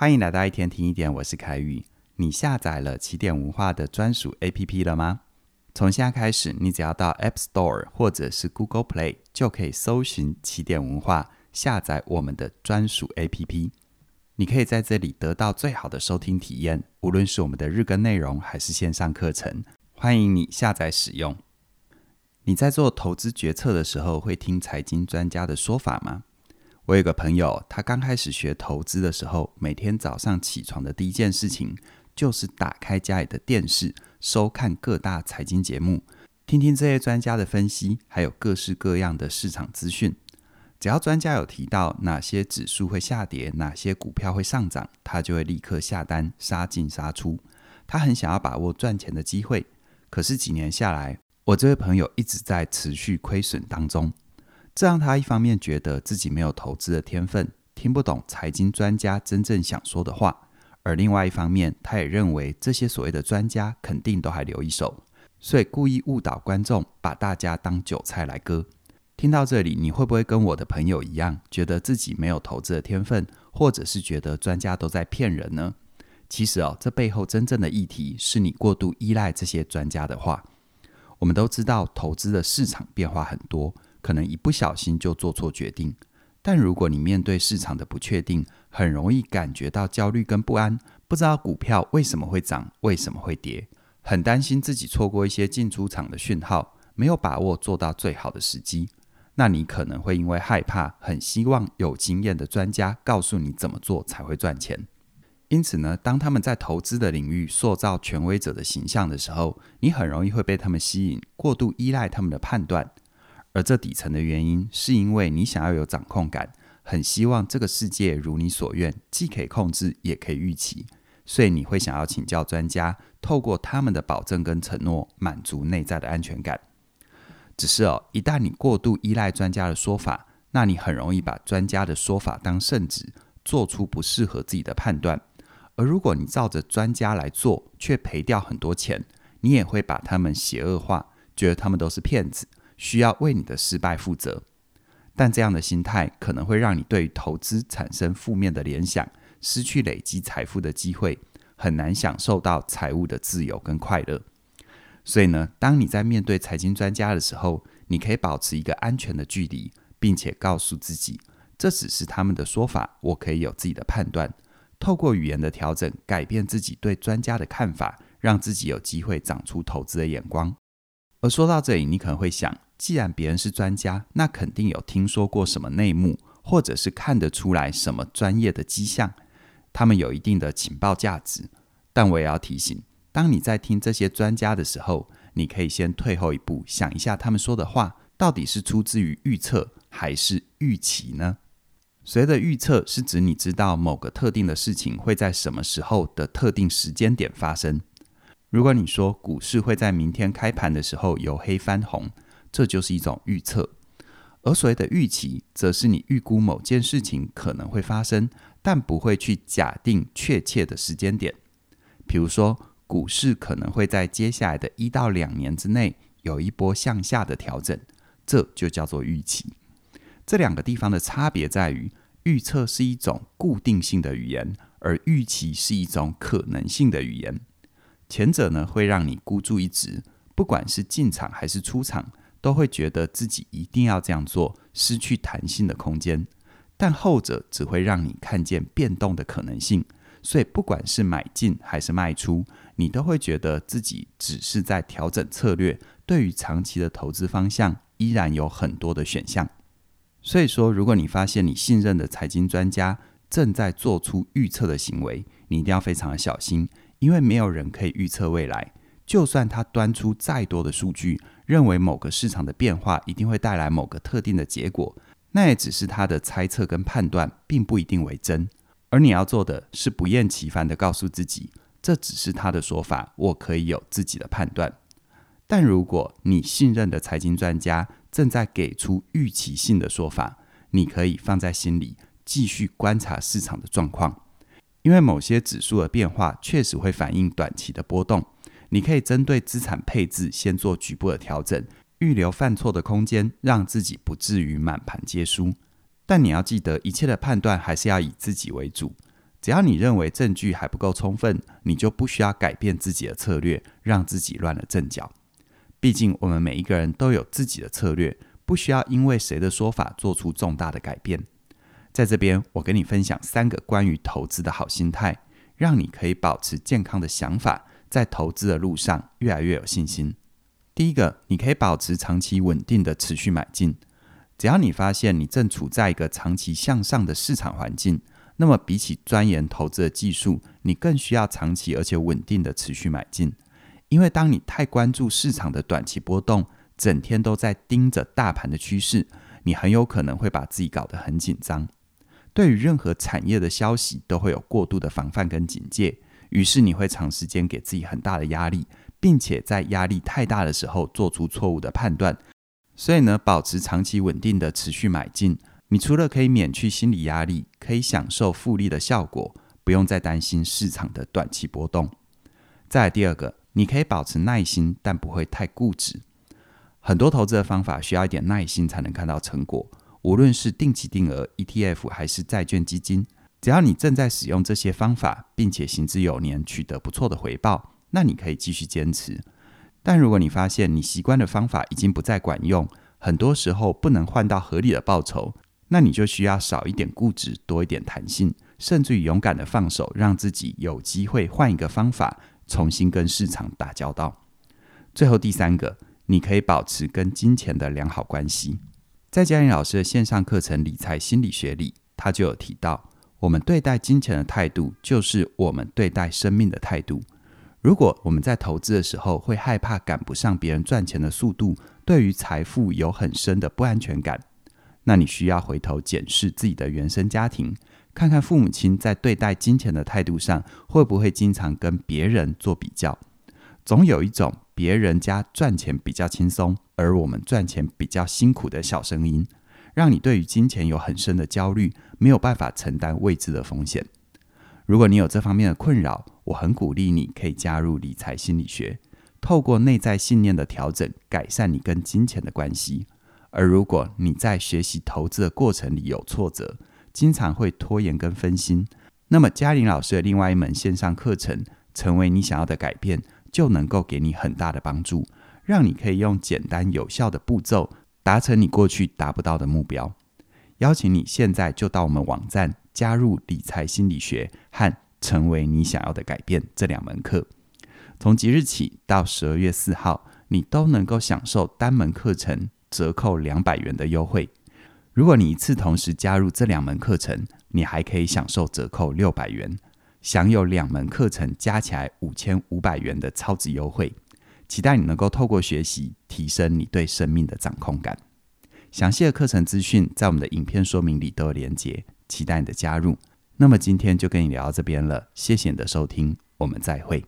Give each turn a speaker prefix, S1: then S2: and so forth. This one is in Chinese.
S1: 欢迎来到一天听一点，我是凯宇。你下载了起点文化的专属 APP 了吗？从现在开始，你只要到 App Store 或者是 Google Play，就可以搜寻起点文化，下载我们的专属 APP。你可以在这里得到最好的收听体验，无论是我们的日更内容还是线上课程，欢迎你下载使用。你在做投资决策的时候，会听财经专家的说法吗？我有个朋友，他刚开始学投资的时候，每天早上起床的第一件事情就是打开家里的电视，收看各大财经节目，听听这些专家的分析，还有各式各样的市场资讯。只要专家有提到哪些指数会下跌，哪些股票会上涨，他就会立刻下单，杀进杀出。他很想要把握赚钱的机会，可是几年下来，我这位朋友一直在持续亏损当中。这让他一方面觉得自己没有投资的天分，听不懂财经专家真正想说的话；而另外一方面，他也认为这些所谓的专家肯定都还留一手，所以故意误导观众，把大家当韭菜来割。听到这里，你会不会跟我的朋友一样，觉得自己没有投资的天分，或者是觉得专家都在骗人呢？其实哦，这背后真正的议题是你过度依赖这些专家的话。我们都知道，投资的市场变化很多。可能一不小心就做错决定，但如果你面对市场的不确定，很容易感觉到焦虑跟不安，不知道股票为什么会涨，为什么会跌，很担心自己错过一些进出场的讯号，没有把握做到最好的时机。那你可能会因为害怕，很希望有经验的专家告诉你怎么做才会赚钱。因此呢，当他们在投资的领域塑造权威者的形象的时候，你很容易会被他们吸引，过度依赖他们的判断。而这底层的原因，是因为你想要有掌控感，很希望这个世界如你所愿，既可以控制，也可以预期，所以你会想要请教专家，透过他们的保证跟承诺，满足内在的安全感。只是哦，一旦你过度依赖专家的说法，那你很容易把专家的说法当圣旨，做出不适合自己的判断。而如果你照着专家来做，却赔掉很多钱，你也会把他们邪恶化，觉得他们都是骗子。需要为你的失败负责，但这样的心态可能会让你对于投资产生负面的联想，失去累积财富的机会，很难享受到财务的自由跟快乐。所以呢，当你在面对财经专家的时候，你可以保持一个安全的距离，并且告诉自己，这只是他们的说法，我可以有自己的判断。透过语言的调整，改变自己对专家的看法，让自己有机会长出投资的眼光。而说到这里，你可能会想，既然别人是专家，那肯定有听说过什么内幕，或者是看得出来什么专业的迹象，他们有一定的情报价值。但我也要提醒，当你在听这些专家的时候，你可以先退后一步，想一下他们说的话到底是出自于预测还是预期呢？所谓的预测是指你知道某个特定的事情会在什么时候的特定时间点发生。如果你说股市会在明天开盘的时候由黑翻红，这就是一种预测；而所谓的预期，则是你预估某件事情可能会发生，但不会去假定确切的时间点。比如说，股市可能会在接下来的一到两年之内有一波向下的调整，这就叫做预期。这两个地方的差别在于，预测是一种固定性的语言，而预期是一种可能性的语言。前者呢，会让你孤注一掷，不管是进场还是出场，都会觉得自己一定要这样做，失去弹性的空间；但后者只会让你看见变动的可能性，所以不管是买进还是卖出，你都会觉得自己只是在调整策略，对于长期的投资方向依然有很多的选项。所以说，如果你发现你信任的财经专家正在做出预测的行为，你一定要非常的小心。因为没有人可以预测未来，就算他端出再多的数据，认为某个市场的变化一定会带来某个特定的结果，那也只是他的猜测跟判断，并不一定为真。而你要做的是不厌其烦地告诉自己，这只是他的说法，我可以有自己的判断。但如果你信任的财经专家正在给出预期性的说法，你可以放在心里，继续观察市场的状况。因为某些指数的变化确实会反映短期的波动，你可以针对资产配置先做局部的调整，预留犯错的空间，让自己不至于满盘皆输。但你要记得，一切的判断还是要以自己为主。只要你认为证据还不够充分，你就不需要改变自己的策略，让自己乱了阵脚。毕竟我们每一个人都有自己的策略，不需要因为谁的说法做出重大的改变。在这边，我跟你分享三个关于投资的好心态，让你可以保持健康的想法，在投资的路上越来越有信心。第一个，你可以保持长期稳定的持续买进。只要你发现你正处在一个长期向上的市场环境，那么比起钻研投资的技术，你更需要长期而且稳定的持续买进。因为当你太关注市场的短期波动，整天都在盯着大盘的趋势，你很有可能会把自己搞得很紧张。对于任何产业的消息，都会有过度的防范跟警戒，于是你会长时间给自己很大的压力，并且在压力太大的时候做出错误的判断。所以呢，保持长期稳定的持续买进，你除了可以免去心理压力，可以享受复利的效果，不用再担心市场的短期波动。再来第二个，你可以保持耐心，但不会太固执。很多投资的方法需要一点耐心才能看到成果，无论是定期定额 ETF 还是债券基金，只要你正在使用这些方法，并且行之有年，取得不错的回报，那你可以继续坚持。但如果你发现你习惯的方法已经不再管用，很多时候不能换到合理的报酬，那你就需要少一点固执，多一点弹性，甚至于勇敢的放手，让自己有机会换一个方法，重新跟市场打交道。最后第三个，你可以保持跟金钱的良好关系。在嘉玲老师的线上课程《理财心理学》里，他就有提到，我们对待金钱的态度，就是我们对待生命的态度。如果我们在投资的时候会害怕赶不上别人赚钱的速度，对于财富有很深的不安全感，那你需要回头检视自己的原生家庭，看看父母亲在对待金钱的态度上会不会经常跟别人做比较。总有一种别人家赚钱比较轻松，而我们赚钱比较辛苦的小声音，让你对于金钱有很深的焦虑，没有办法承担未知的风险。如果你有这方面的困扰，我很鼓励你可以加入理财心理学，透过内在信念的调整，改善你跟金钱的关系。而如果你在学习投资的过程里有挫折，经常会拖延跟分心，那么嘉玲老师的另外一门线上课程《成为你想要的改变》就能够给你很大的帮助，让你可以用简单有效的步骤达成你过去达不到的目标。邀请你现在就到我们网站。加入理财心理学和成为你想要的改变这两门课，从即日起到十二月四号，你都能够享受单门课程折扣两百元的优惠。如果你一次同时加入这两门课程，你还可以享受折扣六百元，享有两门课程加起来五千五百元的超值优惠。期待你能够透过学习提升你对生命的掌控感。详细的课程资讯在我们的影片说明里都有连结。期待你的加入。那么今天就跟你聊到这边了，谢谢你的收听，我们再会。